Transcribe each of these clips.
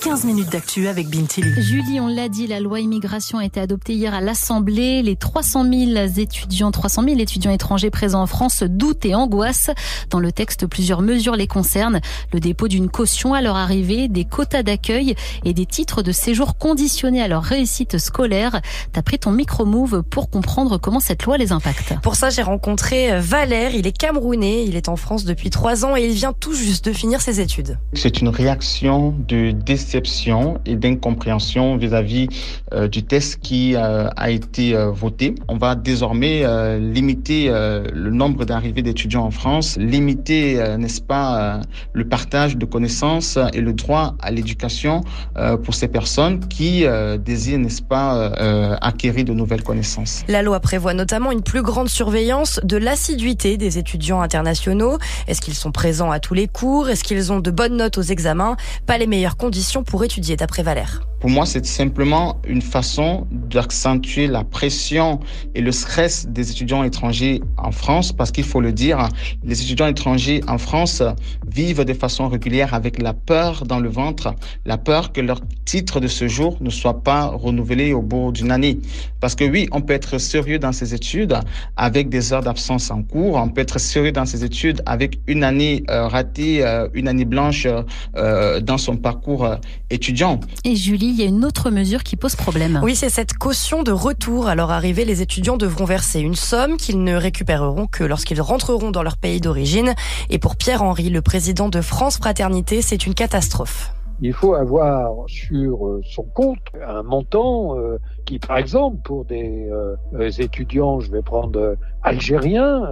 15 minutes d'actu avec Bintili. Julie, on l'a dit, la loi immigration a été adoptée hier à l'Assemblée. Les 300 000 étudiants, 300 000 étudiants étrangers présents en France doutent et angoissent. Dans le texte, plusieurs mesures les concernent. Le dépôt d'une caution à leur arrivée, des quotas d'accueil et des titres de séjour conditionnés à leur réussite scolaire. T'as pris ton micro-move pour comprendre comment cette loi les impacte. Pour ça, j'ai rencontré Valère. Il est camerounais. Il est en France depuis trois ans et il vient tout juste de finir ses études. C'est une réaction de déception et d'incompréhension vis-à-vis euh, du test qui euh, a été euh, voté. On va désormais limiter le nombre d'arrivées d'étudiants en France, limiter, n'est-ce pas, le partage de connaissances et le droit à l'éducation pour ces personnes qui désirent, n'est-ce pas, acquérir de nouvelles connaissances. La loi prévoit notamment une plus grande surveillance de l'assiduité des étudiants internationaux. Est-ce qu'ils sont présents à tous les cours? Est-ce qu'ils ont de bonnes notes aux examens? Pas les meilleures conditions pour étudier d'après Valère. Pour moi, c'est simplement une façon d'accentuer la pression et le stress des étudiants étrangers en France, parce qu'il faut le dire, les étudiants étrangers en France vivent de façon régulière avec la peur dans le ventre, la peur que leur titre de séjour ne soit pas renouvelé au bout d'une année. Parce que oui, on peut être sérieux dans ses études avec des heures d'absence en cours, on peut être sérieux dans ses études avec une année euh, ratée, euh, une année blanche euh, dans son parcours étudiant. Et Julie, il y a une autre mesure qui pose problème. Oui, c'est cette caution de retour. À leur arrivée, les étudiants devront verser une somme qu'ils ne récupéreront que lorsqu'ils rentreront dans leur pays d'origine. Et pour Pierre-Henri, le président de France Fraternité, c'est une catastrophe. Il faut avoir sur euh, son compte un montant euh, qui, par exemple, pour des euh, étudiants, je vais prendre algériens,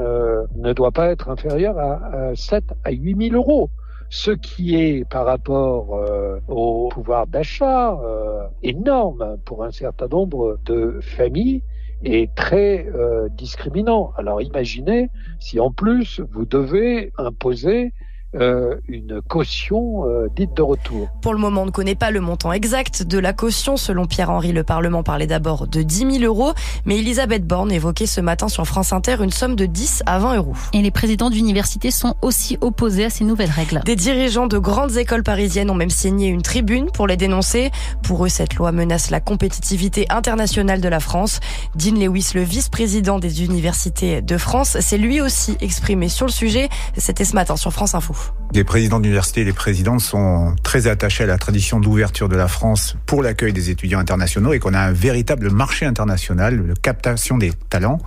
ne doit pas être inférieur à 7 à 8 000 euros ce qui est par rapport euh, au pouvoir d'achat euh, énorme pour un certain nombre de familles est très euh, discriminant. Alors imaginez si en plus vous devez imposer euh, une caution euh, dite de retour. Pour le moment, on ne connaît pas le montant exact de la caution. Selon Pierre-Henri, le Parlement parlait d'abord de 10 000 euros, mais Elisabeth Borne évoquait ce matin sur France Inter une somme de 10 à 20 euros. Et les présidents d'universités sont aussi opposés à ces nouvelles règles. Des dirigeants de grandes écoles parisiennes ont même signé une tribune pour les dénoncer. Pour eux, cette loi menace la compétitivité internationale de la France. Dean Lewis, le vice-président des universités de France, s'est lui aussi exprimé sur le sujet. C'était ce matin sur France Info. Les présidents d'université et les présidentes sont très attachés à la tradition d'ouverture de la France pour l'accueil des étudiants internationaux et qu'on a un véritable marché international de captation des talents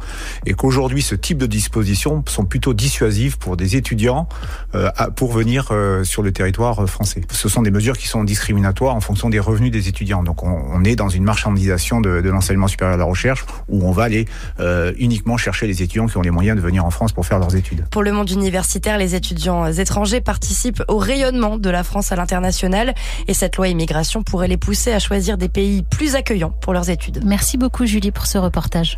et qu'aujourd'hui ce type de dispositions sont plutôt dissuasives pour des étudiants euh, pour venir euh, sur le territoire français. Ce sont des mesures qui sont discriminatoires en fonction des revenus des étudiants. Donc on, est dans une marchandisation de, l'enseignement supérieur de la recherche où on va aller euh, uniquement chercher les étudiants qui ont les moyens de venir en France pour faire leurs études. Pour le monde universitaire, les étudiants participent au rayonnement de la France à l'international et cette loi immigration pourrait les pousser à choisir des pays plus accueillants pour leurs études. Merci beaucoup Julie pour ce reportage.